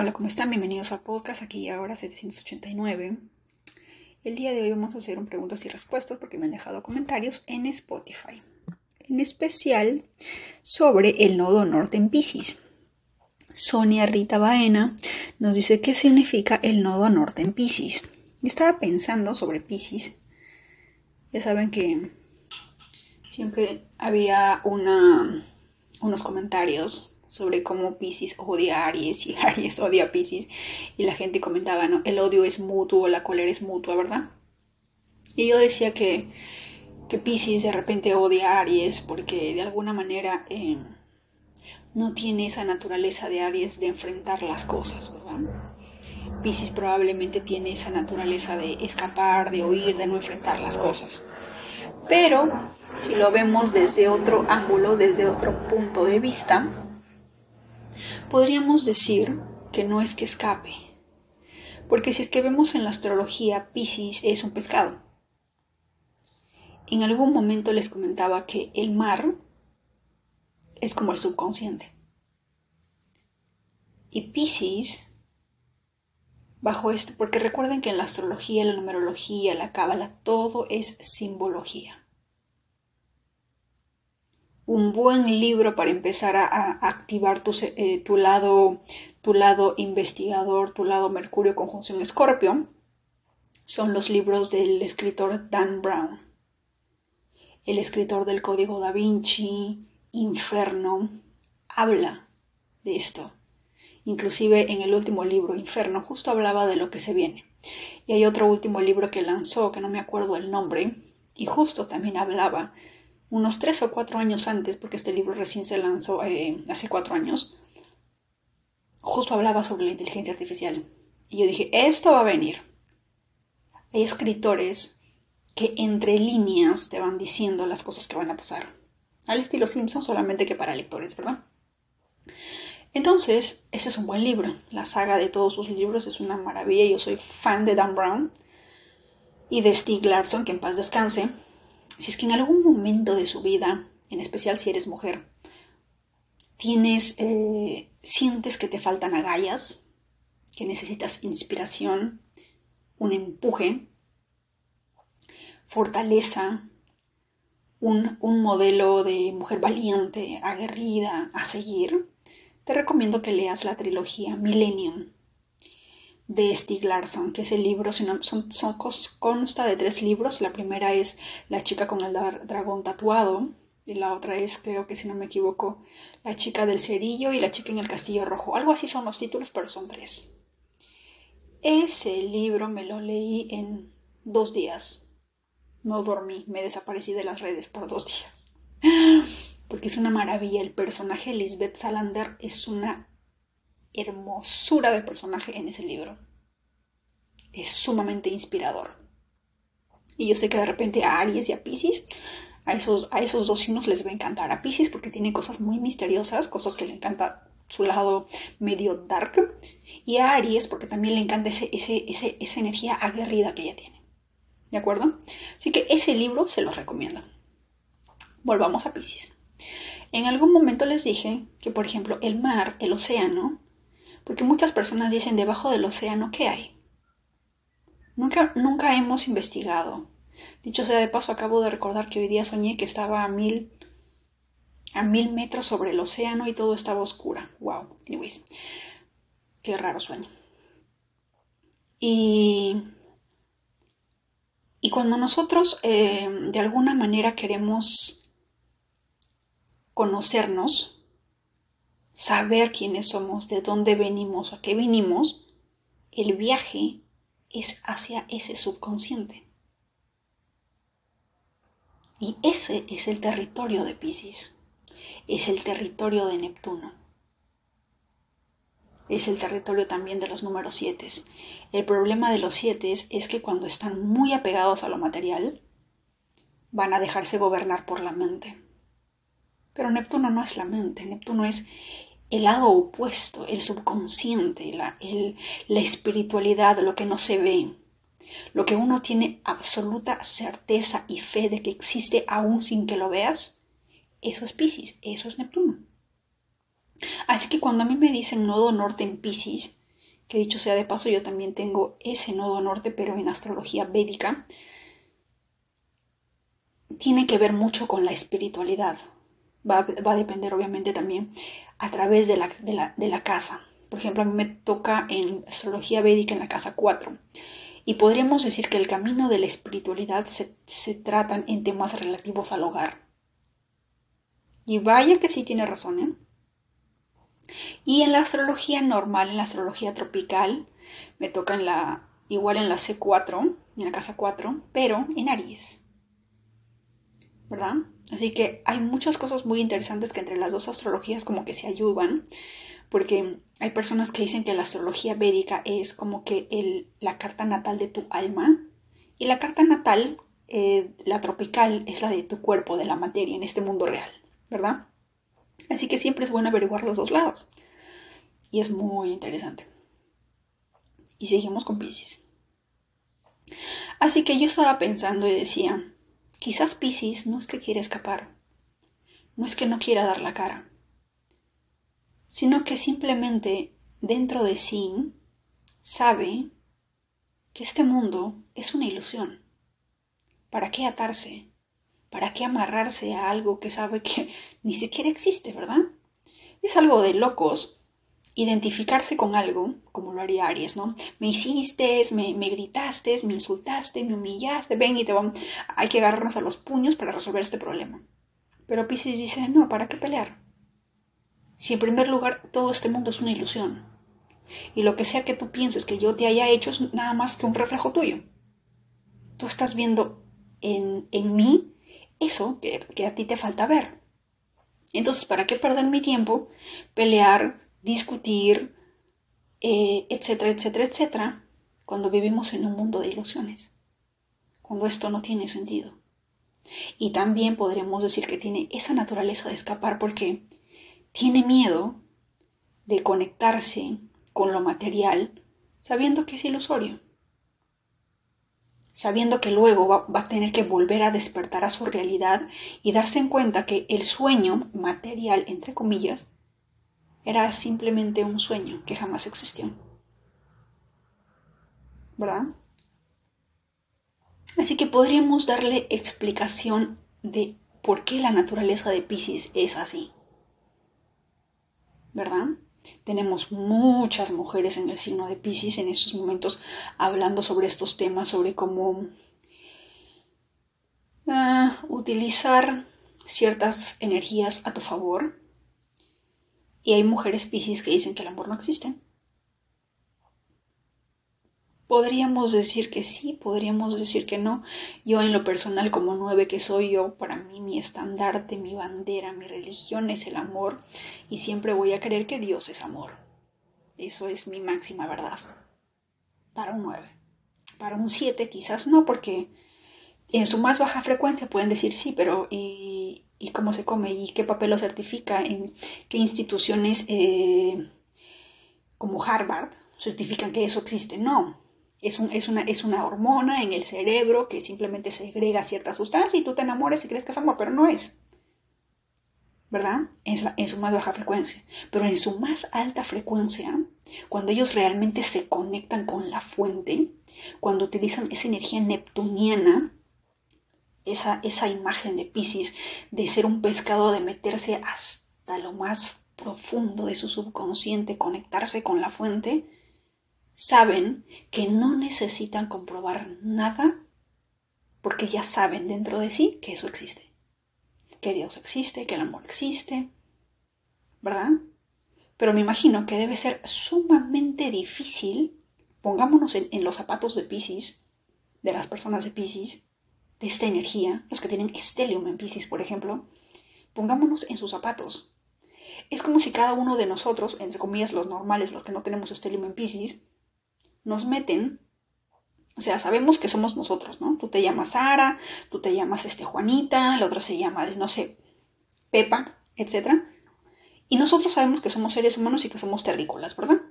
Hola, ¿cómo están? Bienvenidos a podcast aquí ahora 789. El día de hoy vamos a hacer un preguntas y respuestas porque me han dejado comentarios en Spotify. En especial sobre el nodo norte en Pisces. Sonia Rita Baena nos dice qué significa el nodo norte en Pisces. Estaba pensando sobre Pisces. Ya saben que siempre había unos comentarios sobre cómo Pisces odia a Aries y Aries odia a Pisces y la gente comentaba, ¿no? El odio es mutuo, la cólera es mutua, ¿verdad? Y yo decía que, que Pisces de repente odia a Aries porque de alguna manera eh, no tiene esa naturaleza de Aries de enfrentar las cosas, ¿verdad? Pisces probablemente tiene esa naturaleza de escapar, de huir, de no enfrentar las cosas. Pero si lo vemos desde otro ángulo, desde otro punto de vista, podríamos decir que no es que escape. Porque si es que vemos en la astrología, Pisces es un pescado. En algún momento les comentaba que el mar es como el subconsciente. Y Pisces, bajo esto, porque recuerden que en la astrología, la numerología, la cábala, todo es simbología un buen libro para empezar a, activar eh, tu, lado, tu lado investigador, tu lado Mercurio conjunción Escorpio, son los libros del escritor Dan Brown. El escritor del Código da Vinci, Inferno, habla de esto. Inclusive en el último libro, Inferno, justo hablaba de lo que se viene. Y hay otro último libro que lanzó, que no me acuerdo el nombre, y justo también hablaba unos tres o cuatro años antes, porque este libro recién se lanzó eh, hace cuatro años, justo hablaba sobre la inteligencia artificial. Y yo dije, esto va a venir. Hay escritores que entre líneas te van diciendo las cosas que van a pasar. Al estilo Simpson, solamente que para lectores, ¿verdad? Entonces, ese es un buen libro. La saga de todos sus libros es una maravilla. Yo soy fan de Dan Brown y de Steve Larson, que en paz descanse si es que en algún momento de su vida, en especial si eres mujer, tienes, eh, sientes que te faltan agallas, que necesitas inspiración, un empuje, fortaleza, un, un, modelo de mujer valiente, aguerrida, a seguir, te recomiendo que leas la trilogía Millennium de Stieg Larsson, que el libro son, son, consta de tres libros. La primera es La chica con el dragón tatuado, y la otra es, creo que si no me equivoco, La chica del cerillo y La chica en el castillo rojo. Algo así son los títulos, pero son tres. Ese libro me lo leí en dos días. No dormí, me desaparecí de las redes por dos días. Porque es una maravilla. El personaje Lisbeth Salander es una hermosura de personaje en ese libro. Es sumamente inspirador. Y yo sé que de repente a Aries y a Pisces, a esos, a esos dos signos les va a encantar. A Pisces porque tiene cosas muy misteriosas, cosas que le encanta su lado medio dark. Y a Aries porque también le encanta ese, esa energía aguerrida que ella tiene. ¿De acuerdo? Así que ese libro se lo recomiendo. Volvamos a Pisces. En algún momento les dije que, por ejemplo, el mar, el océano, porque muchas personas dicen debajo del océano, ¿qué hay? Nunca, nunca hemos investigado. Dicho sea de paso, acabo de recordar que hoy día soñé que estaba a mil, a mil metros sobre el océano y todo estaba oscura. Wow. Anyways, qué raro sueño. Y, y cuando nosotros eh, de alguna manera queremos conocernos, saber quiénes somos, de dónde venimos, a qué vinimos, el viaje es hacia ese subconsciente. Y ese es el territorio de Pisces, es el territorio de Neptuno, es el territorio también de los números 7. El problema de los 7 es que cuando están muy apegados a lo material, van a dejarse gobernar por la mente. Pero Neptuno no es la mente, Neptuno es el lado opuesto, el subconsciente, la, la espiritualidad, lo que no se ve, lo que uno tiene absoluta certeza y fe de que existe aún sin que lo veas, eso es Pisces, eso es Neptuno. Así que cuando a mí me dicen nodo norte en Pisces, que dicho sea de paso, yo también tengo ese nodo norte, pero en astrología védica, tiene que ver mucho con la espiritualidad. Va, a depender obviamente también a través de la, de la casa. Por ejemplo, a mí me toca en astrología védica en la casa 4 y podríamos decir que el camino de la espiritualidad se, se tratan en temas relativos al hogar. Y vaya que sí tiene razón, ¿eh? Y en la astrología normal, en la astrología tropical, me toca en la, igual en la C4, en la casa 4, pero en Aries. ¿Verdad? Así que hay muchas cosas muy interesantes que entre las dos astrologías como que se ayudan porque hay personas que dicen que la astrología védica es como que la carta natal de tu alma y la carta natal, eh, la tropical, es la de tu cuerpo, de la materia en este mundo real, ¿verdad? Así que siempre es bueno averiguar los dos lados. Y es muy interesante. Y seguimos con Pisces. Así que yo estaba pensando y decía, quizás Pisces no es que quiera escapar, no es que no quiera dar la cara sino que simplemente dentro de sí sabe que este mundo es una ilusión. ¿Para qué atarse? ¿Para qué amarrarse a algo que sabe que ni siquiera existe, verdad? Es algo de locos identificarse con algo, como lo haría Aries, ¿no? Me hiciste, me, me gritaste, me insultaste, me humillaste, ven y te vamos. Hay que agarrarnos a los puños para resolver este problema. Pero Pisces dice, no, ¿para qué pelear? si en primer lugar todo este mundo es una ilusión? Y lo que sea que tú pienses que yo te haya hecho es nada más que un reflejo tuyo. Tú estás viendo en, en mí eso que, que a ti te falta ver. Entonces, ¿para qué perder mi tiempo? Pelear, discutir, eh, etcétera, etcétera, etcétera, cuando vivimos en un mundo de ilusiones. Cuando esto no tiene sentido. Y también podríamos decir que tiene esa naturaleza de escapar porque tiene miedo de conectarse con lo material sabiendo que es ilusorio, sabiendo que luego va, a tener que volver a despertar a su realidad y darse en cuenta que el sueño material, entre comillas, era simplemente un sueño que jamás existió. ¿Verdad? Así que podríamos darle explicación de por qué la naturaleza de Pisces es así. ¿verdad? Tenemos muchas mujeres en el signo de Pisces en estos momentos hablando sobre estos temas, sobre cómo ah, utilizar ciertas energías a tu favor. Y hay mujeres Pisces que dicen que el amor no existe. Podríamos decir que sí, podríamos decir que no. Yo en lo personal como nueve que soy yo, para mí mi estandarte, mi bandera, mi religión es el amor y siempre voy a creer que Dios es amor. Eso es mi máxima verdad. Para un nueve. Para un siete quizás no, porque en su más baja frecuencia pueden decir sí, pero ¿y, cómo se come? ¿Y qué papel lo certifica? ¿En qué instituciones eh, como Harvard certifican que eso existe? No, es, una, es, una, hormona en el cerebro que simplemente segrega cierta sustancia y tú te enamoras y crees que es amor, pero no es. ¿Verdad? Es en su más baja frecuencia. Pero en su más alta frecuencia, cuando ellos realmente se conectan con la fuente, cuando utilizan esa energía neptuniana, esa, esa imagen de Pisces de ser un pescado, de meterse hasta lo más profundo de su subconsciente, conectarse con la fuente, saben que no necesitan comprobar nada porque ya saben dentro de sí que eso existe, que Dios existe, que el amor existe, ¿verdad? Pero me imagino que debe ser sumamente difícil, pongámonos en, los zapatos de Pisces, de las personas de Pisces, de esta energía, los que tienen estelium en Pisces, por ejemplo, pongámonos en sus zapatos. Es como si cada uno de nosotros, entre comillas los normales, los que no tenemos estelium en Pisces, nos meten, o sea, sabemos que somos nosotros, ¿no? Tú te llamas Sara, tú te llamas este, Juanita, la otra se llama, no sé, Pepa, etc. Y nosotros sabemos que somos seres humanos y que somos terrícolas, ¿verdad?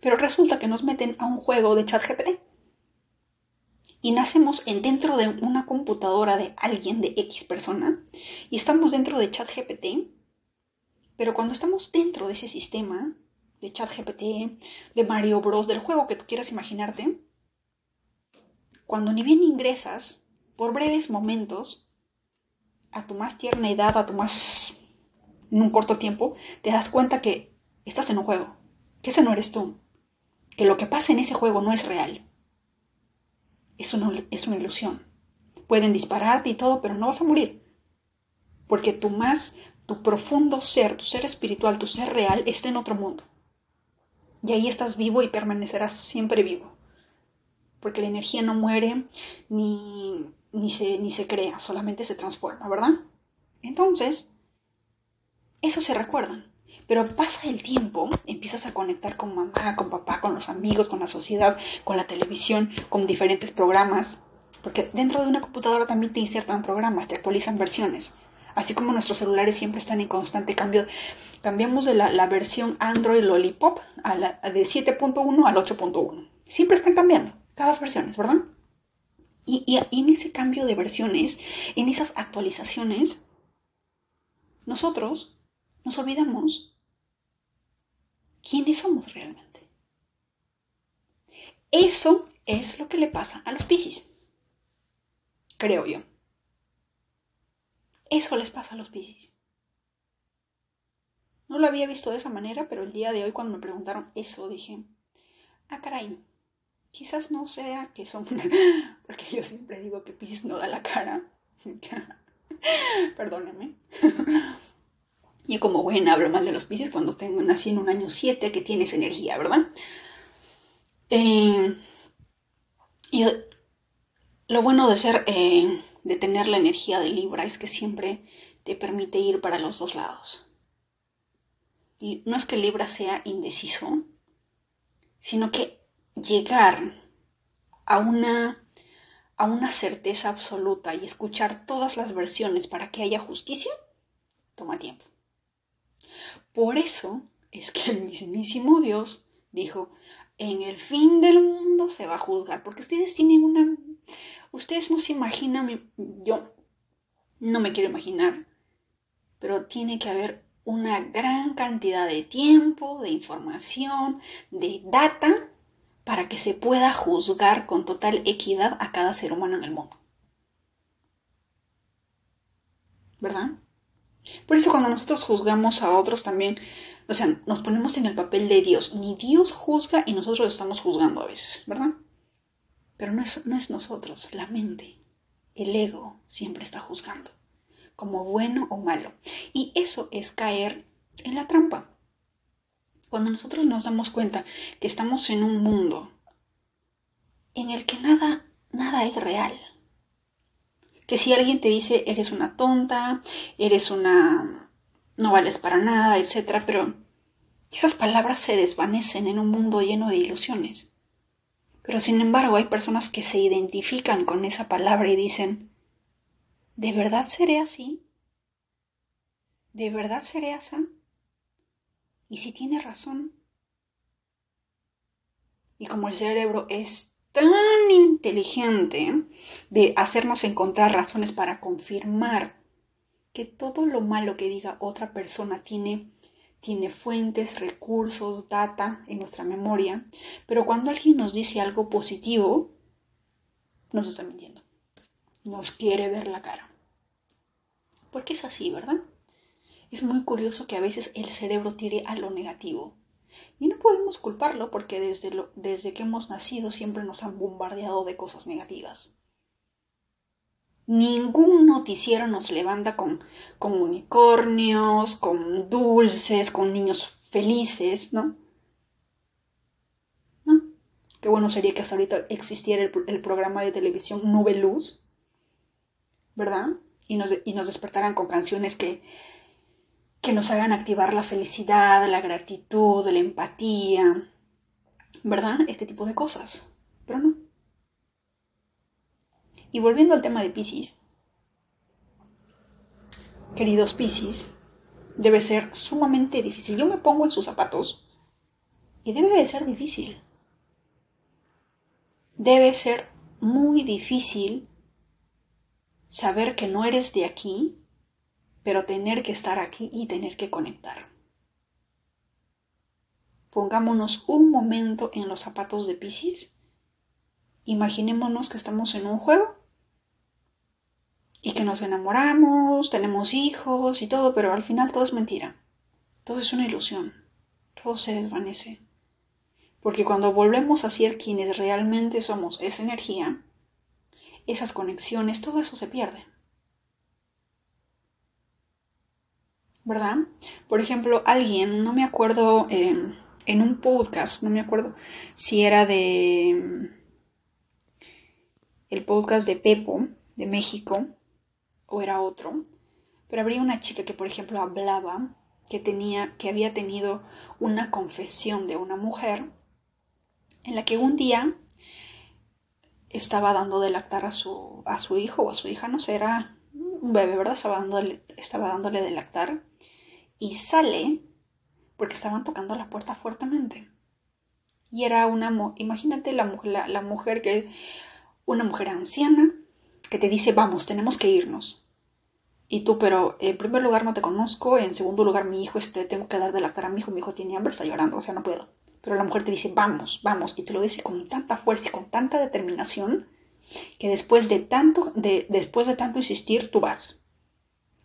Pero resulta que nos meten a un juego de chat GPT. Y nacemos en, dentro de una computadora de alguien, de X persona, y estamos dentro de chat GPT. Pero cuando estamos dentro de ese sistema, de ChatGPT, de Mario Bros, del juego que tú quieras imaginarte, cuando ni bien ingresas por breves momentos a tu más tierna edad, a tu más en un corto tiempo, te das cuenta que estás en un juego, que ese no eres tú, que lo que pasa en ese juego no es real. Es una, es una ilusión. Pueden dispararte y todo, pero no vas a morir. Porque tu más, tu profundo ser, tu ser espiritual, tu ser real, está en otro mundo. Y ahí estás vivo y permanecerás siempre vivo. Porque la energía no muere ni, ni, se, ni se crea, solamente se transforma, ¿verdad? Entonces, eso se recuerdan. Pero pasa el tiempo, empiezas a conectar con mamá, con papá, con los amigos, con la sociedad, con la televisión, con diferentes programas. Porque dentro de una computadora también te insertan programas, te actualizan versiones. Así como nuestros celulares siempre están en constante cambio. Cambiamos de la, versión Android Lollipop a la, de 7.1 al 8.1. Siempre están cambiando, cada versiones, ¿verdad? Y, y en ese cambio de versiones, en esas actualizaciones, nosotros nos olvidamos quiénes somos realmente. Eso es lo que le pasa a los Piscis, creo yo. Eso les pasa a los Piscis. No lo había visto de esa manera, pero el día de hoy cuando me preguntaron eso dije, ah, caray, quizás no sea que son, porque yo siempre digo que Piscis no da la cara. Perdónenme. Y como buena hablo mal de los Pisces cuando tengo, nací en un año 7 que tienes energía, ¿verdad? Eh, y lo bueno de ser, eh, de tener la energía de Libra es que siempre te permite ir para los dos lados. Y no es que Libra sea indeciso, sino que llegar a una, a una certeza absoluta y escuchar todas las versiones para que haya justicia, toma tiempo. Por eso es que el mismísimo Dios dijo, en el fin del mundo se va a juzgar, porque ustedes tienen una... Ustedes no se imaginan, yo no me quiero imaginar, pero tiene que haber una gran cantidad de tiempo, de información, de data, para que se pueda juzgar con total equidad a cada ser humano en el mundo. ¿Verdad? Por eso cuando nosotros juzgamos a otros también, o sea, nos ponemos en el papel de Dios. Ni Dios juzga y nosotros estamos juzgando a veces, ¿verdad? Pero no es, no es nosotros, la mente, el ego siempre está juzgando, como bueno o malo. Y eso es caer en la trampa. Cuando nosotros nos damos cuenta que estamos en un mundo en el que nada, nada es real, que si alguien te dice eres una tonta, eres una... no vales para nada, etc. Pero esas palabras se desvanecen en un mundo lleno de ilusiones. Pero sin embargo hay personas que se identifican con esa palabra y dicen, ¿de verdad seré así? ¿De verdad seré así? ¿Y si tiene razón? Y como el cerebro es tan inteligente de hacernos encontrar razones para confirmar que todo lo malo que diga otra persona tiene, tiene fuentes, recursos, data en nuestra memoria, pero cuando alguien nos dice algo positivo, nos está mintiendo. Nos quiere ver la cara. Porque es así, ¿verdad? Es muy curioso que a veces el cerebro tire a lo negativo y no podemos culparlo porque desde, desde que hemos nacido siempre nos han bombardeado de cosas negativas. Ningún noticiero nos levanta con, con unicornios, con dulces, con niños felices, ¿no? ¿No? Qué bueno sería que hasta ahorita existiera el, programa de televisión Nube Luz, ¿verdad? Y nos, y nos despertaran con canciones que, que nos hagan activar la felicidad, la gratitud, la empatía, ¿verdad? Este tipo de cosas. Pero no. Y volviendo al tema de Pisces, queridos Pisces, debe ser sumamente difícil. Yo me pongo en sus zapatos y debe de ser difícil. Debe ser muy difícil saber que no eres de aquí pero tener que estar aquí y tener que conectar. pongámonos un momento en los zapatos de Pisces. Imaginémonos que estamos en un juego y que nos enamoramos, tenemos hijos y todo, pero al final todo es mentira. Todo es una ilusión. Todo se desvanece. Porque cuando volvemos a ser quienes realmente somos, esa energía, esas conexiones, todo eso se pierde. ¿Verdad? Por ejemplo, alguien, no me acuerdo, em, en un podcast, no me acuerdo si era de el podcast de Pepo, de México, o era otro, pero habría una chica que, por ejemplo, hablaba que tenía, que había tenido una confesión de una mujer en la que un día estaba dando de lactar a su, a su hijo o a su hija, no sé, era un bebé, ¿verdad? Estaba dándole, estaba dándole de lactar y sale porque estaban tocando la puerta fuertemente. Y era una, imagínate la, la, la mujer que, una mujer anciana que te dice, vamos, tenemos que irnos. Y tú, pero en primer lugar no te conozco, en segundo lugar mi hijo, este, tengo que dar de lactar a mi hijo, mi hijo tiene hambre, está llorando, o sea, no puedo. Pero la mujer te dice, vamos, vamos, y te lo dice con tanta fuerza y con tanta determinación que después de tanto, de, después de tanto insistir, tú vas.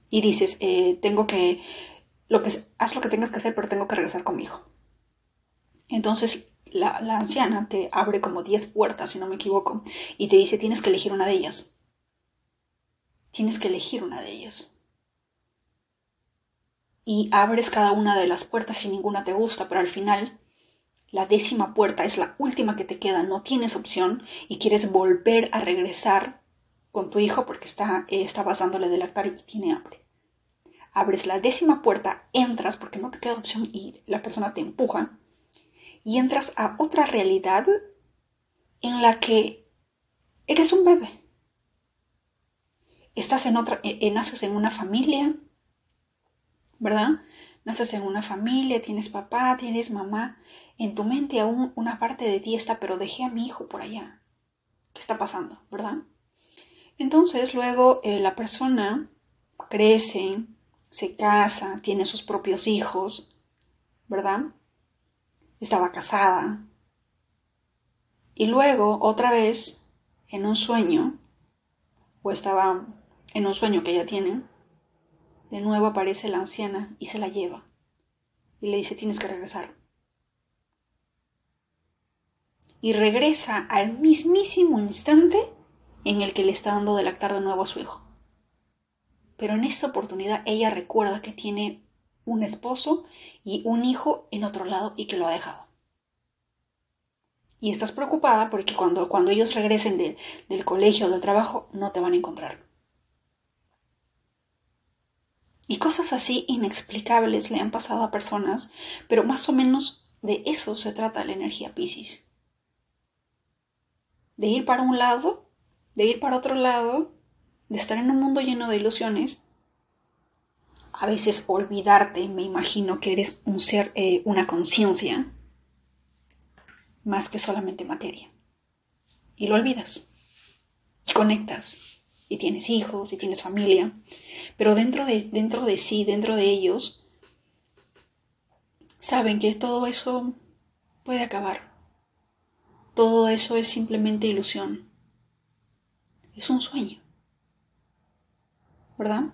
Y dices, eh, tengo que, lo que, haz lo que tengas que hacer, pero tengo que regresar con mi hijo. Entonces la, la anciana te abre como 10 puertas, si no me equivoco, y te dice, tienes que elegir una de ellas. Tienes que elegir una de ellas y abres cada una de las puertas y ninguna te gusta, pero al final la décima puerta es la última que te queda, no tienes opción y quieres volver a regresar con tu hijo porque está, eh, estabas dándole de lactar y tiene hambre. Abres la décima puerta, entras porque no te queda opción y la persona te empuja y entras a otra realidad en la que eres un bebé. Estás en otra, eh, eh, naces en una familia, ¿verdad? Naces en una familia, tienes papá, tienes mamá, en tu mente aún una parte de ti está, pero dejé a mi hijo por allá. ¿Qué está pasando? ¿Verdad? Entonces luego eh, la persona crece, se casa, tiene sus propios hijos, ¿verdad? Estaba casada. Y luego otra vez, en un sueño, o estaba en un sueño que ella tiene, de nuevo aparece la anciana y se la lleva. Y le dice, tienes que regresar y regresa al mismísimo instante en el que le está dando de lactar de nuevo a su hijo. Pero en esta oportunidad ella recuerda que tiene un esposo y un hijo en otro lado y que lo ha dejado. Y estás preocupada porque cuando, cuando ellos regresen del colegio o del trabajo no te van a encontrar. Y cosas así inexplicables le han pasado a personas, pero más o menos de eso se trata la energía Pisces de ir para un lado, de ir para otro lado, de estar en un mundo lleno de ilusiones. A veces olvidarte, me imagino que eres un ser, eh, una conciencia, más que solamente materia. Y lo olvidas. Y conectas. Y tienes hijos, y tienes familia. Pero dentro de, dentro de sí, dentro de ellos, saben que todo eso puede acabar todo eso es simplemente ilusión. Es un sueño. ¿Verdad?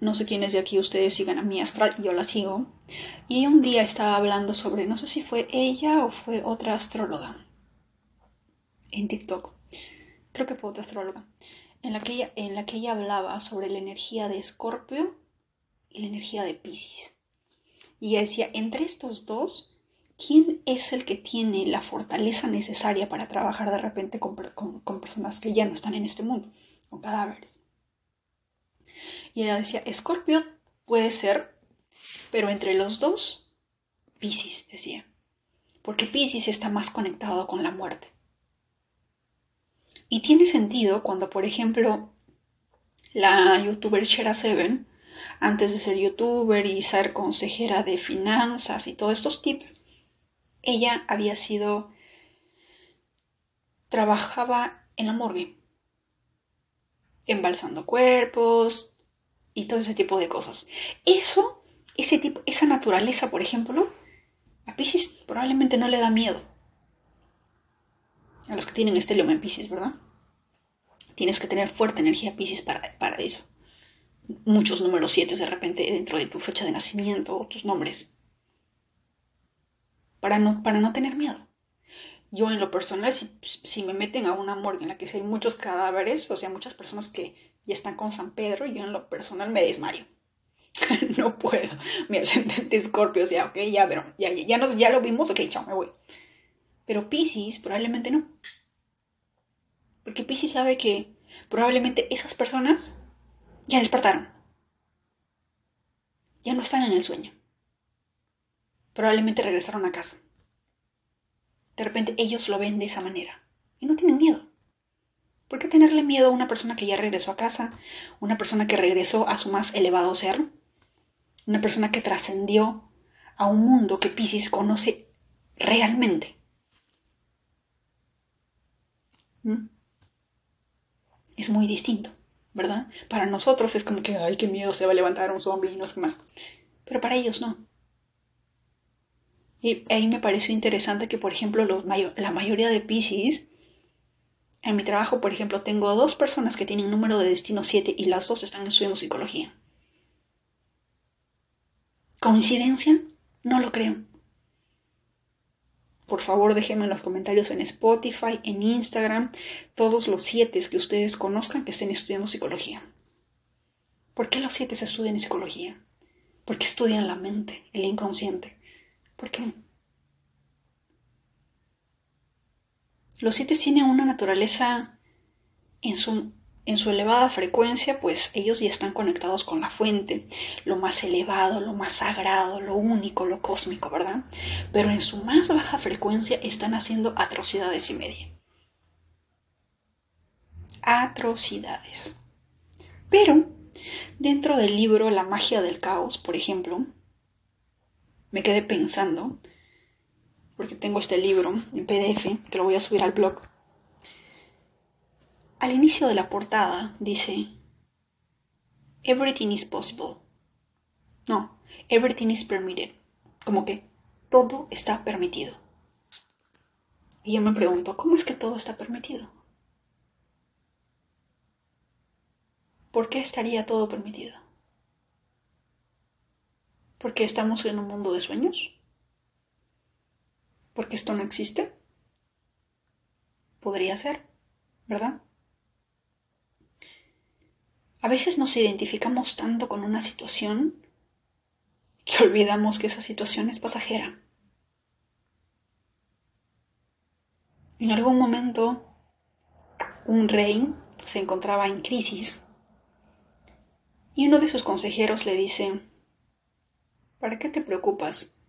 no sé quiénes de aquí ustedes sigan a mi astral, yo la sigo. Y un día estaba hablando sobre, no sé si fue ella o fue otra astróloga en TikTok. Creo que fue otra astróloga. En la que ella, en la que ella hablaba sobre la energía de Escorpio y la energía de Pisces. Y decía, entre estos dos ¿quién es el que tiene la fortaleza necesaria para trabajar de repente con, personas que ya no están en este mundo, con cadáveres? Y ella decía, Escorpio puede ser, pero entre los dos, Pisces, decía, porque Pisces está más conectado con la muerte. Y tiene sentido cuando, por ejemplo, la youtuber Shera Seven, antes de ser youtuber y ser consejera de finanzas y todos estos tips, ella había sido, trabajaba en la morgue, embalsando cuerpos y todo ese tipo de cosas. Eso ese tipo, esa naturaleza, por ejemplo, a Pisces probablemente no le da miedo. A los que tienen estelium en Pisces, ¿verdad? Tienes que tener fuerte energía Pisces para, para eso. Muchos números 7 de repente dentro de tu fecha de nacimiento o tus nombres. Para no, para no tener miedo. Yo en lo personal, si, si me meten a una morgue en la que hay muchos cadáveres, o sea, muchas personas que ya están con San Pedro, yo en lo personal me desmayo. no puedo. Mi ascendente Escorpio, o sea, ok, ya, pero ya, ya, nos, ya lo vimos, ok, chao, me voy. Pero Pisces probablemente no. Porque Pisces sabe que probablemente esas personas ya despertaron. Ya no están en el sueño. Probablemente regresaron a casa. De repente ellos lo ven de esa manera y no tienen miedo. ¿Por qué tenerle miedo a una persona que ya regresó a casa? Una persona que regresó a su más elevado ser? Una persona que trascendió a un mundo que Pisces conoce realmente. Es muy distinto, ¿verdad? Para nosotros es como que, ay, qué miedo, se va a levantar un zombie y no sé más. Pero para ellos no. Y ahí me pareció interesante que, por ejemplo, la mayoría de Pisces, en mi trabajo, por ejemplo, tengo dos personas que tienen número de destino 7 y las dos están estudiando psicología. ¿Coincidencia? No lo creo. Por favor, déjenme en los comentarios en Spotify, en Instagram, todos los siete que ustedes conozcan que estén estudiando psicología. ¿Por qué los siete estudian psicología? Porque estudian la mente, el inconsciente. ¿Por qué? Los siete tienen una naturaleza en su, en su elevada frecuencia, pues ellos ya están conectados con la fuente, lo más elevado, lo más sagrado, lo único, lo cósmico, ¿verdad? Pero en su más baja frecuencia están haciendo atrocidades y media. Atrocidades. Pero dentro del libro La magia del caos, por ejemplo, me quedé pensando, porque tengo este libro en PDF, que lo voy a subir al blog. Al inicio de la portada dice, Everything is possible. No, everything is permitted. Como que todo está permitido. Y yo me pregunto, ¿cómo es que todo está permitido? ¿Por qué estaría todo permitido? porque estamos en un mundo de sueños, porque esto no existe. Podría ser, ¿verdad? A veces nos identificamos tanto con una situación que olvidamos que esa situación es pasajera. En algún momento, un rey se encontraba en crisis y uno de sus consejeros le dice, ¿Para qué te preocupas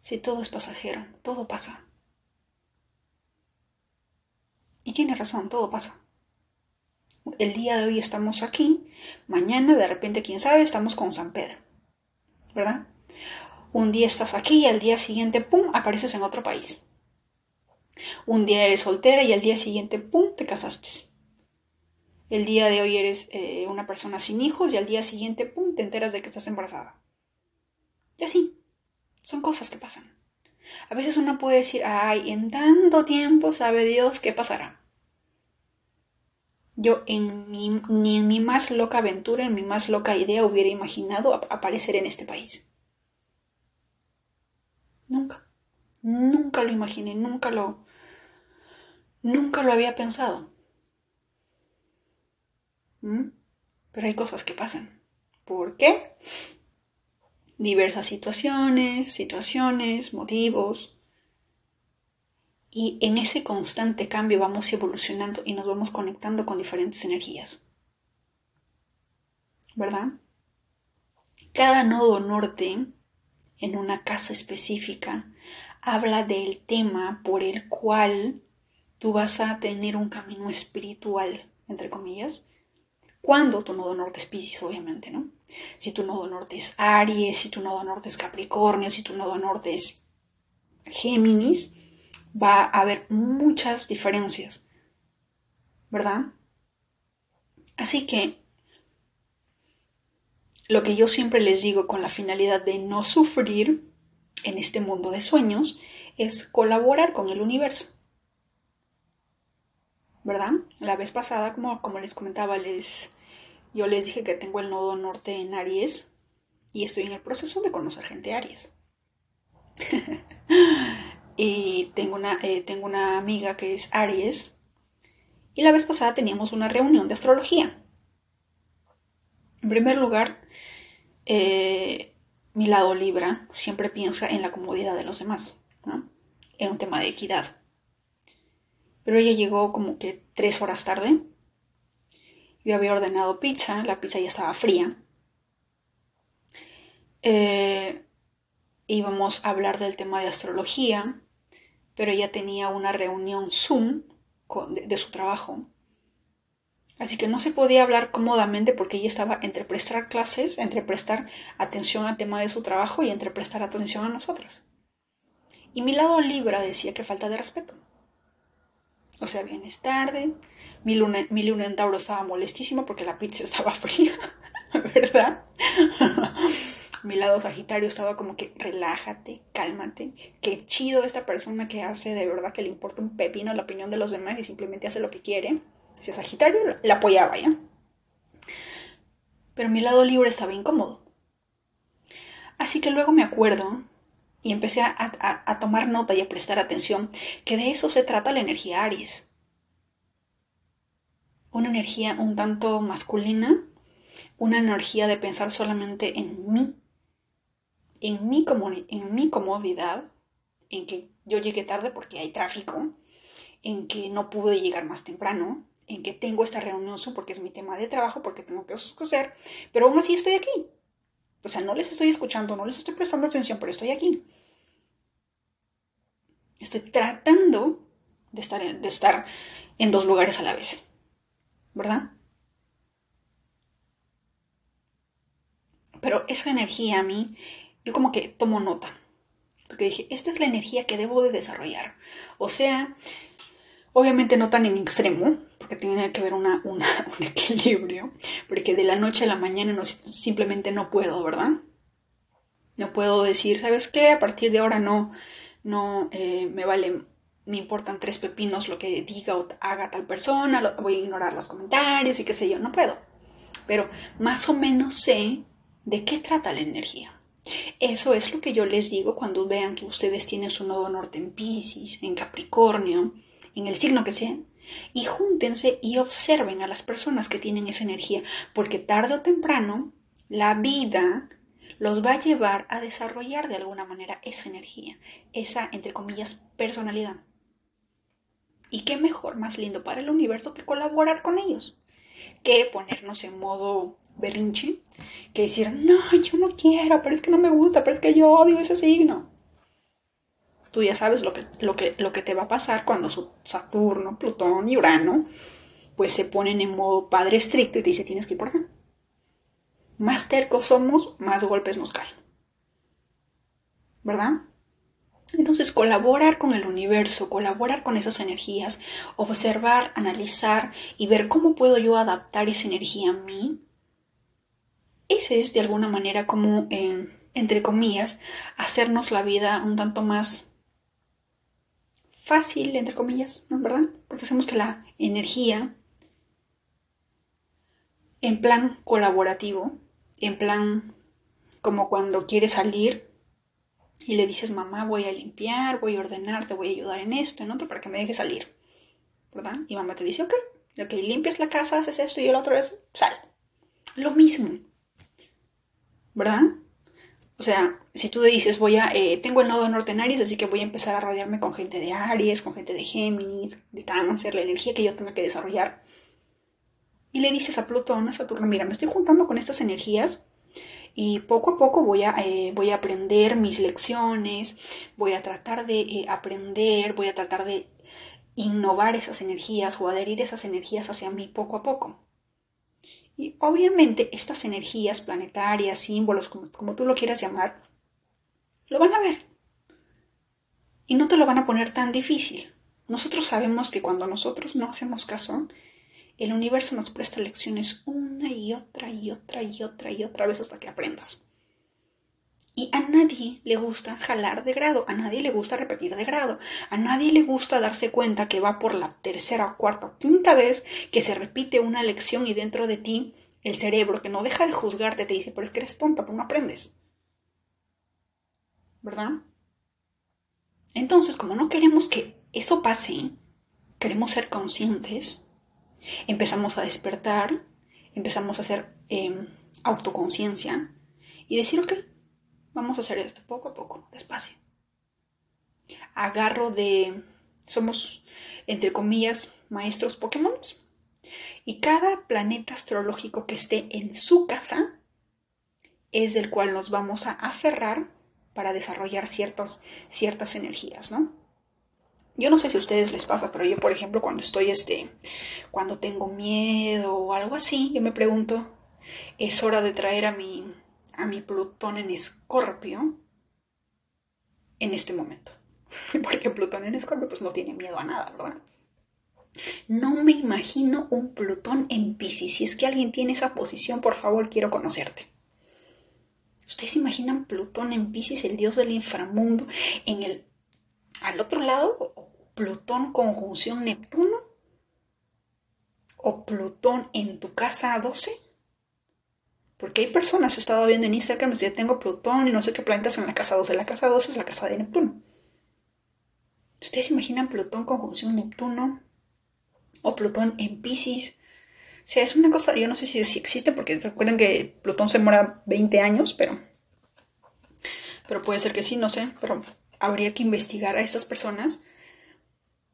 si todo es pasajero? Todo pasa. Y tiene razón, todo pasa. El día de hoy estamos aquí, mañana de repente, quién sabe, estamos con San Pedro. ¿Verdad? Un día estás aquí y al día siguiente, ¡pum!, apareces en otro país. Un día eres soltera y al día siguiente, ¡pum!, te casaste. El día de hoy eres eh, una persona sin hijos y al día siguiente, ¡pum!, te enteras de que estás embarazada. Y así, son cosas que pasan. A veces uno puede decir, ay, en tanto tiempo sabe Dios qué pasará. Yo en mi, ni en mi más loca aventura, en mi más loca idea hubiera imaginado aparecer en este país. Nunca. Nunca lo imaginé, nunca lo... Nunca lo había pensado. ¿Mm? Pero hay cosas que pasan. ¿Por qué? diversas situaciones, situaciones, motivos. Y en ese constante cambio vamos evolucionando y nos vamos conectando con diferentes energías. ¿Verdad? Cada nodo norte en una casa específica habla del tema por el cual tú vas a tener un camino espiritual, entre comillas, cuando tu nodo norte es Pisces, obviamente, ¿no? Si tu nodo norte es Aries, si tu nodo norte es Capricornio, si tu nodo norte es Géminis, va a haber muchas diferencias, ¿verdad? Así que lo que yo siempre les digo con la finalidad de no sufrir en este mundo de sueños es colaborar con el universo. ¿Verdad? La vez pasada, como, como les comentaba, les, yo les dije que tengo el nodo norte en Aries y estoy en el proceso de conocer gente Aries. y tengo una, eh, tengo una amiga que es Aries y la vez pasada teníamos una reunión de astrología. En primer lugar, eh, mi lado Libra siempre piensa en la comodidad de los demás. En un tema de equidad. Pero ella llegó como que tres horas tarde. Yo había ordenado pizza, la pizza ya estaba fría. Eh, íbamos a hablar del tema de astrología, pero ella tenía una reunión Zoom de, su trabajo. Así que no se podía hablar cómodamente porque ella estaba entre prestar clases, entre prestar atención al tema de su trabajo y entre prestar atención a nosotros. Y mi lado Libra decía que falta de respeto. O sea, vienes tarde. Mi luna, mi luna en Tauro estaba molestísima porque la pizza estaba fría, ¿verdad? Mi lado Sagitario estaba como que relájate, cálmate. Qué chido esta persona que hace de verdad que le importa un pepino la opinión de los demás y simplemente hace lo que quiere. Si es Sagitario, la apoyaba ya. Pero mi lado libre estaba incómodo. Así que luego me acuerdo y empecé a, tomar nota y a prestar atención que de eso se trata la energía Aries. Una energía un tanto masculina, una energía de pensar solamente en mí, en mi, en mi comodidad, en que yo llegué tarde porque hay tráfico, en que no pude llegar más temprano, en que tengo esta reunión porque es mi tema de trabajo, porque tengo que hacer, pero aún así estoy aquí. O sea, no les estoy escuchando, no les estoy prestando atención, pero estoy aquí. Estoy tratando de estar, de estar en dos lugares a la vez. ¿Verdad? Pero esa energía a mí yo como que tomo nota, porque dije, esta es la energía que debo de desarrollar. O sea, obviamente no tan en extremo, porque tiene que haber una, un equilibrio, porque de la noche a la mañana no, simplemente no puedo, ¿verdad? No puedo decir, ¿sabes qué? A partir de ahora no, no eh, me vale, me importan tres pepinos lo que diga o haga tal persona, voy a ignorar los comentarios y qué sé yo, no puedo. Pero más o menos sé de qué trata la energía. Eso es lo que yo les digo cuando vean que ustedes tienen su nodo norte en Pisces, en Capricornio, en el signo que sea, y júntense y observen a las personas que tienen esa energía, porque tarde o temprano la vida los va a llevar a desarrollar de alguna manera esa energía, esa, entre comillas, personalidad. Y qué mejor, más lindo para el universo que colaborar con ellos, que ponernos en modo berrinche que decir, no, yo no quiero, pero es que no me gusta, pero es que yo odio ese signo. Tú ya sabes lo que, lo que, lo que te va a pasar cuando Saturno, Plutón y Urano pues se ponen en modo padre estricto y te dice tienes que ir por acá. Más tercos somos, más golpes nos caen. ¿Verdad? Entonces, colaborar con el universo, colaborar con esas energías, observar, analizar y ver cómo puedo yo adaptar esa energía a mí es de alguna manera como, entre comillas, hacernos la vida un tanto más fácil, entre comillas, ¿no? ¿verdad? Porque hacemos que la energía, en plan colaborativo, en plan como cuando quieres salir y le dices, mamá, voy a limpiar, voy a ordenar, te voy a ayudar en esto, en otro, para que me dejes salir, ¿verdad? Y mamá te dice, ok, ok, limpias la casa, haces esto y el otro es, sal. Lo mismo, ¿verdad? O sea, si tú dices, voy a, eh, tengo el nodo norte en Aries, así que voy a empezar a rodearme con gente de Aries, con gente de Géminis, de Cáncer, la energía que yo tengo que desarrollar. Y le dices a Plutón, a Saturno, mira, me estoy juntando con estas energías y poco a poco voy a, eh, voy a aprender mis lecciones, voy a tratar de eh, aprender, voy a tratar de innovar esas energías o adherir esas energías hacia mí poco a poco. Y obviamente estas energías planetarias, símbolos, como, tú lo quieras llamar, lo van a ver. Y no te lo van a poner tan difícil. Nosotros sabemos que cuando nosotros no hacemos caso, El universo nos presta lecciones una y otra y otra y otra y otra vez hasta que aprendas. Y a nadie le gusta jalar de grado, a nadie le gusta repetir de grado, a nadie le gusta darse cuenta que va por la tercera, cuarta quinta vez que se repite una lección y dentro de ti el cerebro que no deja de juzgarte te dice, pero es que eres tonta, pero no aprendes. ¿Verdad? Entonces, como no queremos que eso pase, queremos ser conscientes, empezamos a despertar, empezamos a hacer em, autoconciencia y decir, ok, vamos a hacer esto poco a poco, despacio. Agarro de, somos, entre comillas, maestros Pokémon. Y cada planeta astrológico que esté en su casa es del cual nos vamos a aferrar para desarrollar ciertas, ciertas energías, ¿no? Yo no sé si a ustedes les pasa, pero yo, por ejemplo, cuando estoy, este, cuando tengo miedo o algo así, yo me pregunto, es hora de traer a mi, a mi Plutón en Escorpio en este momento. Porque Plutón en Escorpio pues no tiene miedo a nada, ¿verdad? No me imagino un Plutón en Pisces. Si es que alguien tiene esa posición, por favor, quiero conocerte. ¿Ustedes imaginan Plutón en Pisces, el dios del inframundo, en el al otro lado, Plutón conjunción Neptuno? ¿O Plutón en tu casa 12? Porque hay personas, he estado viendo en Instagram, que tengo Plutón y no sé qué planetas en la casa 12. La casa 12 es la casa de Neptuno. ¿Ustedes imaginan Plutón conjunción Neptuno? O Plutón en Pisces. O sea, es una cosa, yo no sé si, existe, porque recuerden que Plutón se muera 20 años, pero. Pero puede ser que sí, no sé. Pero habría que investigar a esas personas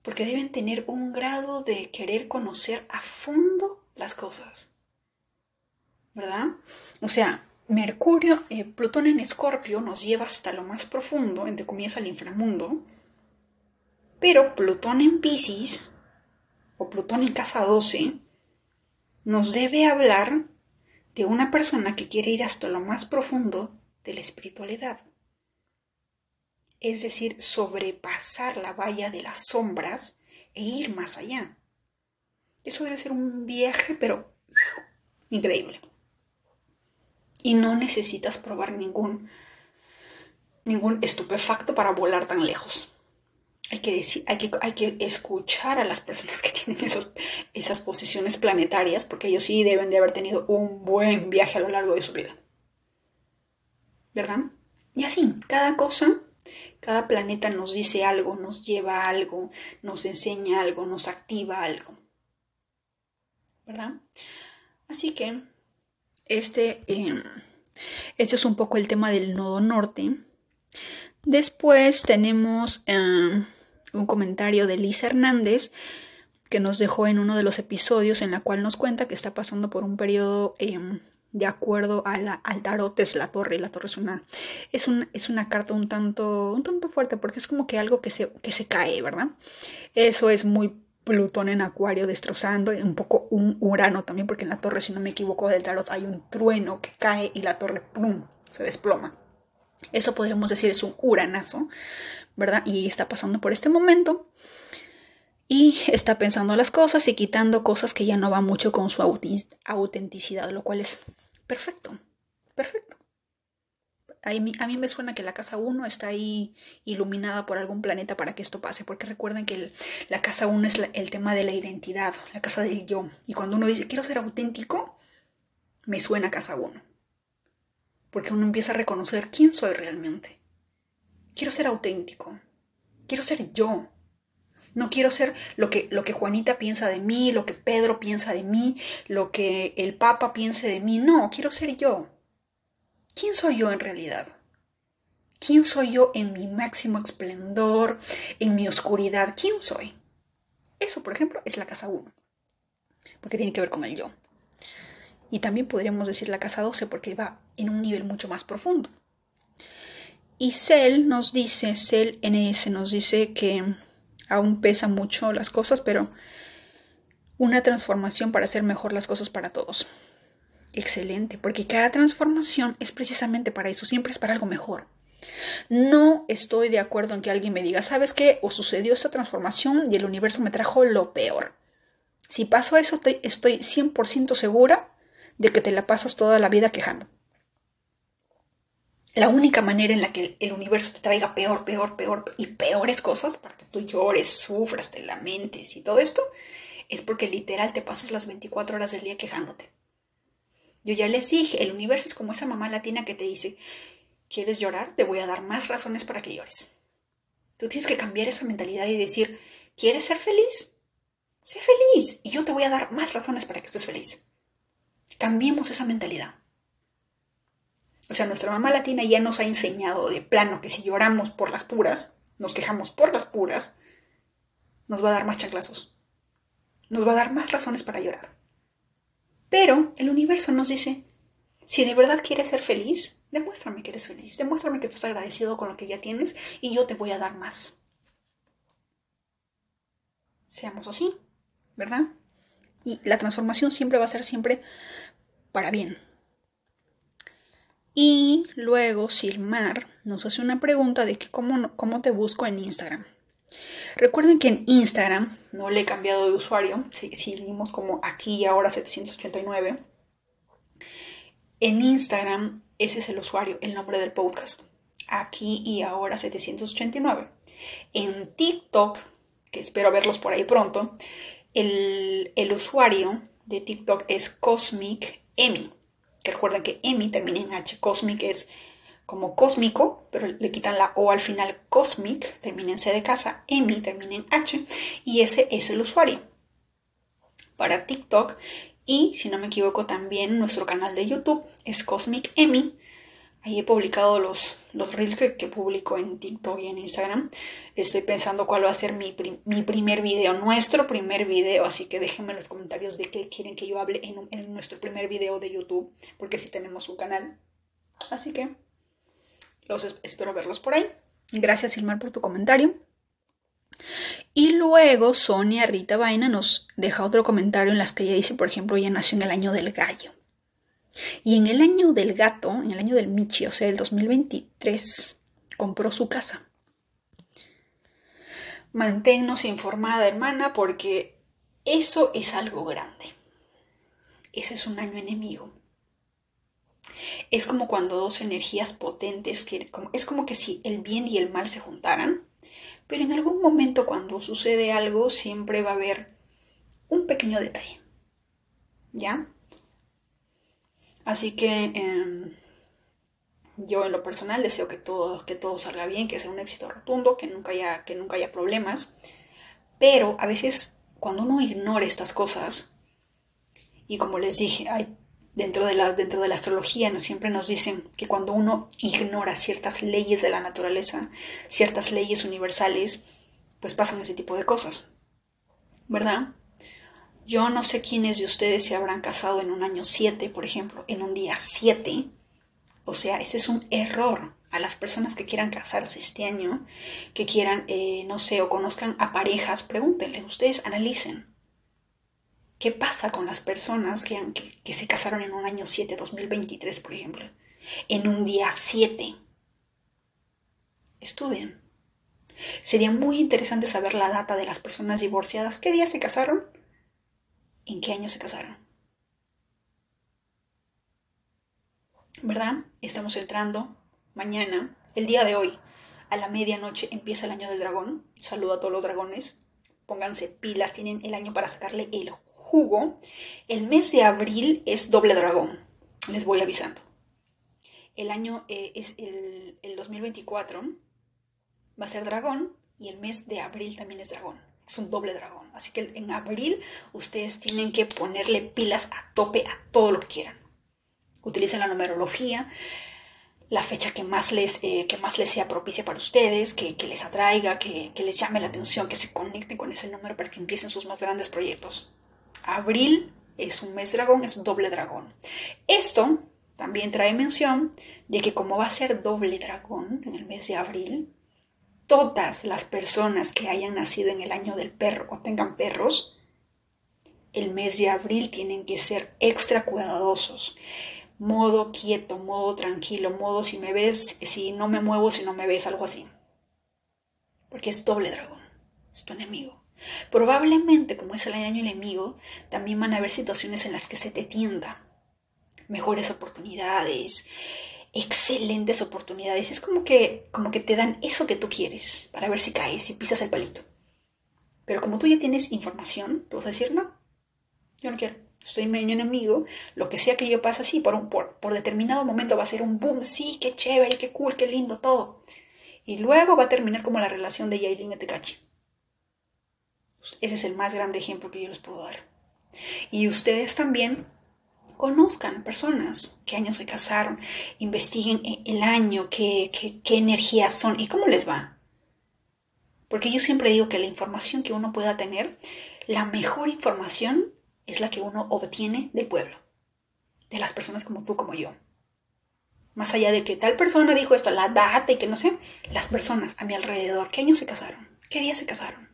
porque deben tener un grado de querer conocer a fondo las cosas. ¿Verdad? O sea, Mercurio, eh, Plutón en Escorpio nos lleva hasta lo más profundo, entre comillas, al inframundo. Pero Plutón en Pisces, o Plutón en casa 12, nos debe hablar de una persona que quiere ir hasta lo más profundo de la espiritualidad es decir, sobrepasar la valla de las sombras e ir más allá. Eso debe ser un viaje, pero increíble. Y no necesitas probar ningún, ningún estupefacto para volar tan lejos. Hay que, decir, hay, que, hay que escuchar a las personas que tienen esas, esas posiciones planetarias, porque ellos sí deben de haber tenido un buen viaje a lo largo de su vida. ¿Verdad? Y así, cada cosa cada planeta nos dice algo, nos lleva algo, nos enseña algo, nos activa algo. ¿Verdad? Así que este, em, este es un poco el tema del nodo norte. Después tenemos em, un comentario de Lisa Hernández que nos dejó en uno de los episodios en la cual nos cuenta que está pasando por un periodo em, de acuerdo a la, al tarot es la torre. La torre es una, es, es una carta un tanto, un tanto fuerte porque es como que algo que se, que se cae, ¿verdad? Eso es muy Plutón en Acuario destrozando, un poco un Urano también, porque en la torre, si no me equivoco, del tarot hay un trueno que cae y la torre plum, se desploma. Eso podríamos decir es un uranazo, ¿verdad? Y está pasando por este momento y está pensando las cosas y quitando cosas que ya no van mucho con su autenticidad, lo cual es perfecto, perfecto. A mí, a mí me suena que la casa 1 está ahí iluminada por algún planeta para que esto pase, porque recuerden que la casa 1 es el tema de la identidad, la casa del yo. Y cuando uno dice quiero ser auténtico, me suena casa 1. Porque uno empieza a reconocer quién soy realmente. Quiero ser auténtico. Quiero ser yo. No quiero ser lo que, lo que Juanita piensa de mí, lo que Pedro piensa de mí, lo que el Papa piense de mí. No, quiero ser yo. ¿Quién soy yo en realidad? ¿Quién soy yo en mi máximo esplendor, en mi oscuridad? ¿Quién soy? Eso, por ejemplo, es la casa 1, porque tiene que ver con el yo. Y también podríamos decir la casa 12 porque va en un nivel mucho más profundo. Y Cell nos dice, Cell NS nos dice que aún pesan mucho las cosas, pero una transformación para hacer mejor las cosas para todos. Excelente, porque cada transformación es precisamente para eso, siempre es para algo mejor. No estoy de acuerdo en que alguien me diga, ¿sabes qué? O sucedió esta transformación y el universo me trajo lo peor. Si pasa eso, estoy 100% segura de que te la pasas toda la vida quejando. La única manera en la que el universo te traiga peor, peor, peor y peores cosas para que tú llores, sufras, te lamentes y todo esto, es porque literal te pasas las 24 horas del día quejándote. Yo ya les dije, el universo es como esa mamá latina que te dice, ¿quieres llorar? Te voy a dar más razones para que llores. Tú tienes que cambiar esa mentalidad y decir, ¿quieres ser feliz? Sé feliz y yo te voy a dar más razones para que estés feliz. Cambiemos esa mentalidad. O sea, nuestra mamá latina ya nos ha enseñado de plano que si lloramos por las puras, nos quejamos por las puras, nos va a dar más chanclazos. Nos va a dar más razones para llorar. Pero el universo nos dice, si de verdad quieres ser feliz, demuéstrame que eres feliz, demuéstrame que estás agradecido con lo que ya tienes y yo te voy a dar más. Seamos así, ¿verdad? Y la transformación siempre va a ser siempre para bien. Y luego Silmar nos hace una pregunta de que cómo, cómo te busco en Instagram. Recuerden que en Instagram no le he cambiado de usuario, seguimos como aquí y ahora 789. En Instagram ese es el usuario, el nombre del podcast. Aquí y ahora 789. En TikTok, que espero verlos por ahí pronto, el, el usuario de TikTok es Cosmic Emmy. Que recuerden que Emmy termina en H. Cosmic es como cósmico, pero le quitan la O al final, Cosmic, termina en C de casa, Emmy termina en H, y ese es el usuario. Para TikTok, y si no me equivoco también nuestro canal de YouTube es Cosmic Emmy. Ahí he publicado los, los reels que, publico en TikTok y en Instagram. Estoy pensando cuál va a ser mi, primer video, nuestro primer video. Así que déjenme en los comentarios de qué quieren que yo hable en, en nuestro primer video de YouTube. Porque sí tenemos un canal. Así que los espero verlos por ahí. Gracias, Silmar, por tu comentario. Y luego Sonia Rita Vaina nos deja otro comentario en las que ella dice, por ejemplo, ella nació en el año del gallo. Y en el año del gato, en el año del Michi, o sea, el 2023, compró su casa. Manténnos informada, hermana, porque eso es algo grande. Ese es un año enemigo. Es como cuando dos energías potentes, que, es como que si el bien y el mal se juntaran, pero en algún momento cuando sucede algo siempre va a haber un pequeño detalle. ¿Ya? Así que em, yo en lo personal deseo que todo, que todo salga bien, que sea un éxito rotundo, que nunca, haya, que nunca haya problemas. Pero a veces cuando uno ignora estas cosas, y como les dije, hay, dentro, de la, dentro de la astrología siempre nos dicen que cuando uno ignora ciertas leyes de la naturaleza, ciertas leyes universales, pues pasan ese tipo de cosas. ¿Verdad? Yo no sé quiénes de ustedes se habrán casado en un año 7, por ejemplo, en un día 7. O sea, ese es un error. A las personas que quieran casarse este año, que quieran, eh, no sé, o conozcan a parejas, pregúntenle, ustedes analicen. ¿Qué pasa con las personas que, que se casaron en un año 7, 2023, por ejemplo? En un día 7. Estudien. Sería muy interesante saber la data de las personas divorciadas. ¿Qué día se casaron? en qué año se casaron. ¿Verdad? Estamos entrando mañana, el día de hoy, a la medianoche empieza el año del dragón. Saludo a todos los dragones. Pónganse pilas, tienen el año para sacarle el jugo. El mes de abril es doble dragón. Les voy avisando. El año eh, es el, el 2024. Va a ser dragón y el mes de abril también es dragón es un doble dragón. Así que en abril ustedes tienen que ponerle pilas a tope a todo lo que quieran. Utilicen la numerología, la fecha que más les, eh, que más les sea propicia para ustedes, que, les atraiga, que, que, les llame la atención, que se conecten con ese número para que empiecen sus más grandes proyectos. Abril es un mes dragón, es un doble dragón. Esto también trae mención de que como va a ser doble dragón en el mes de abril, todas las personas que hayan nacido en el año del perro o tengan perros, el mes de abril tienen que ser extra cuidadosos. Modo quieto, modo tranquilo, modo si me ves, si no me muevo, si no me ves, algo así. Porque es doble dragón, es tu enemigo. Probablemente, como es el año enemigo, también van a haber situaciones en las que se te tienda mejores oportunidades, excelentes oportunidades. Es como que, como que te dan eso que tú quieres para ver si caes, y pisas el palito. Pero como tú ya tienes información, tú vas a decir, no, yo no quiero. Estoy medio enemigo, lo que sea que yo pase así, por, un, por, por determinado momento va a ser un boom, sí, qué chévere, qué cool, qué lindo, todo. Y luego va a terminar como la relación de Yailin y Tecachi. Ese es el más grande ejemplo que yo les puedo dar. Y ustedes también conozcan personas, qué años se casaron, investiguen e-, el año, qué, qué, energías son y cómo les va. Porque yo siempre digo que la información que uno pueda tener, la mejor información es la que uno obtiene del pueblo, de las personas como tú, como yo. Más allá de que tal persona dijo esto, la data y que no sé, las personas a mi alrededor, ¿qué años se casaron? ¿Qué día se casaron?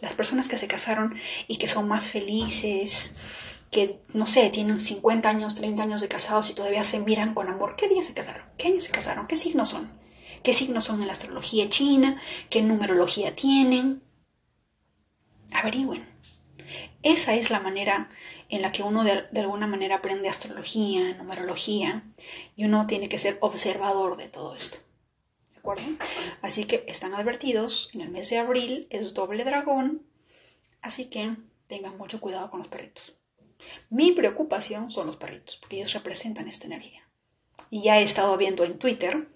Las personas que se casaron y que son más felices, que, no sé, tienen 50 años, 30 años de casados y todavía se miran con amor. ¿Qué día se casaron? ¿Qué años se casaron? ¿Qué signos son? ¿Qué signos son en la astrología china? ¿Qué numerología tienen? Averigüen. Esa es la manera en la que uno de, de, alguna manera aprende astrología, numerología, y uno tiene que ser observador de todo esto. ¿De acuerdo? Así que están advertidos, en el mes de abril es doble dragón, así que tengan mucho cuidado con los perritos. Mi preocupación son los perritos, porque ellos representan esta energía. Y ya he estado viendo en Twitter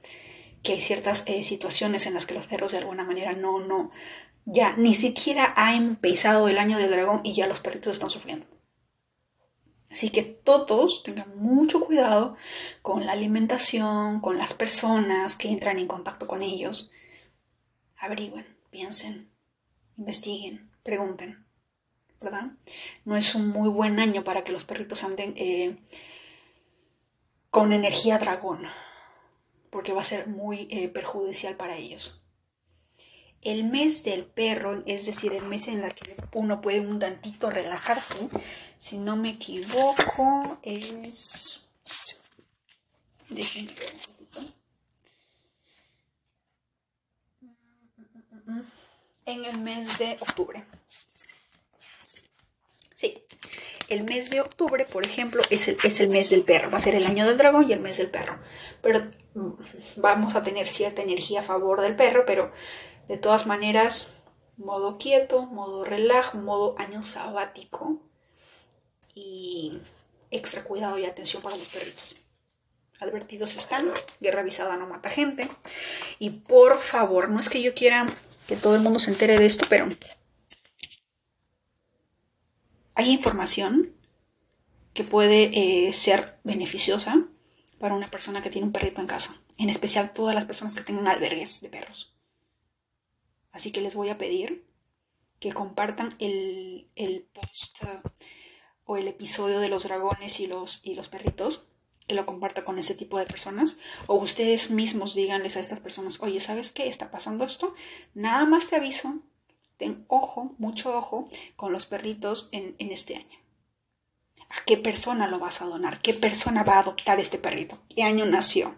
que hay ciertas eh, situaciones en las que los perros de alguna manera no, no, ya ni siquiera ha empezado el año del dragón y ya los perritos están sufriendo. Así que todos tengan mucho cuidado con la alimentación, con las personas que entran en contacto con ellos. Averigüen, piensen, investiguen, pregunten. No es un muy buen año para que los perritos anden eh, con energía dragón, porque va a ser muy eh, perjudicial para ellos. El mes del perro, es decir, el mes en el que uno puede un tantito relajarse, si no me equivoco, es... En el mes de octubre. Sí, el mes de octubre, por ejemplo, es el, es el mes del perro. Va a ser el año del dragón y el mes del perro. Pero mm, vamos a tener cierta energía a favor del perro, pero de todas maneras, modo quieto, modo relajo, modo año sabático y extra cuidado y atención para los perritos. Advertidos están, guerra avisada no mata gente. Y por favor, no es que yo quiera que todo el mundo se entere de esto, pero hay información que puede eh, ser beneficiosa para una persona que tiene un perrito en casa, en especial todas las personas que tengan albergues de perros. Así que les voy a pedir que compartan el, post uh, o el episodio de los dragones y los, y los perritos, que lo comparta con ese tipo de personas, o ustedes mismos díganles a estas personas, oye, ¿sabes qué? ¿Está pasando esto? Nada más te aviso ten ojo, mucho ojo con los perritos en, este año. ¿A qué persona lo vas a donar? ¿Qué persona va a adoptar este perrito? ¿Qué año nació?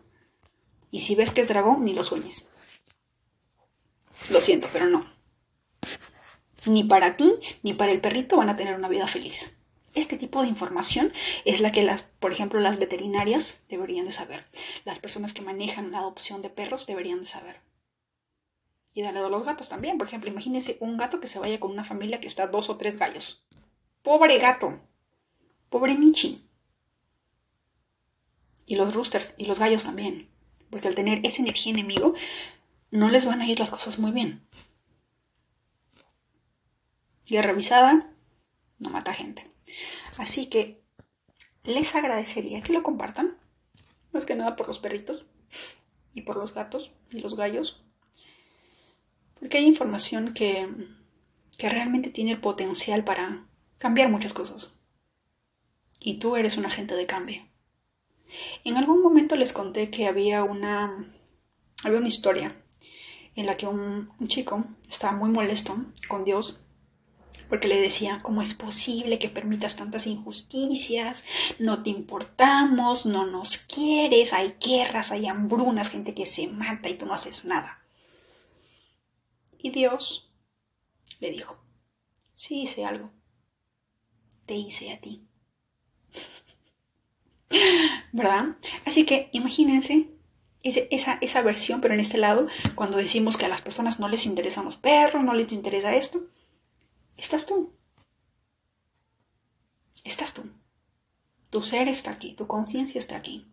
Y si ves que es dragón, ni lo sueñes. Lo siento, pero no. Ni para ti ni para el perrito van a tener una vida feliz. Este tipo de información es la que las, por ejemplo, las veterinarias deberían de saber. Las personas que manejan la adopción de perros deberían de saber. Y dale a los gatos también. Por ejemplo, imagínense un gato que se vaya con una familia que está dos o tres gallos. Pobre gato. Pobre Michi. Y los roosters y los gallos también. Porque al tener esa energía enemigo, no les van a ir las cosas muy bien. Guerra avisada no mata gente. Así que les agradecería que lo compartan. Más que nada por los perritos y por los gatos y los gallos porque hay información que, que realmente tiene el potencial para cambiar muchas cosas. Y tú eres un agente de cambio. En algún momento les conté que había una, había una historia en la que un, un, chico estaba muy molesto con Dios porque le decía, ¿cómo es posible que permitas tantas injusticias? No te importamos, no nos quieres, hay guerras, hay hambrunas, gente que se mata y tú no haces nada. Y Dios le dijo, Sí hice algo. Te hice a ti. ¿Verdad? Así que imagínense esa, esa versión, pero en este lado, cuando decimos que a las personas no les interesan los perros, no les interesa esto, estás tú. Estás tú. Tu ser está aquí, tu conciencia está aquí.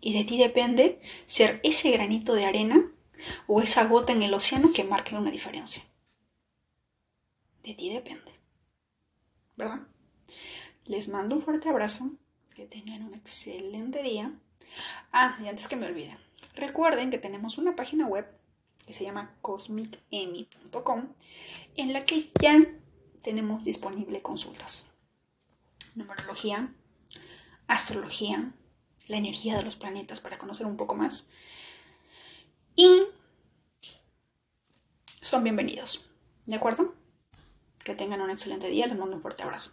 Y de ti depende ser ese granito de arena o esa gota en el océano que marque una diferencia. De ti depende. ¿Verdad? Les mando un fuerte abrazo. Que tengan un excelente día. Ah, y antes que me olvide, recuerden que tenemos una página web que se llama cosmicemi.com en la que ya tenemos disponible consultas. Numerología, astrología, la energía de los planetas para conocer un poco más. Y son bienvenidos. ¿De acuerdo? Que tengan un excelente día. Les mando un fuerte abrazo.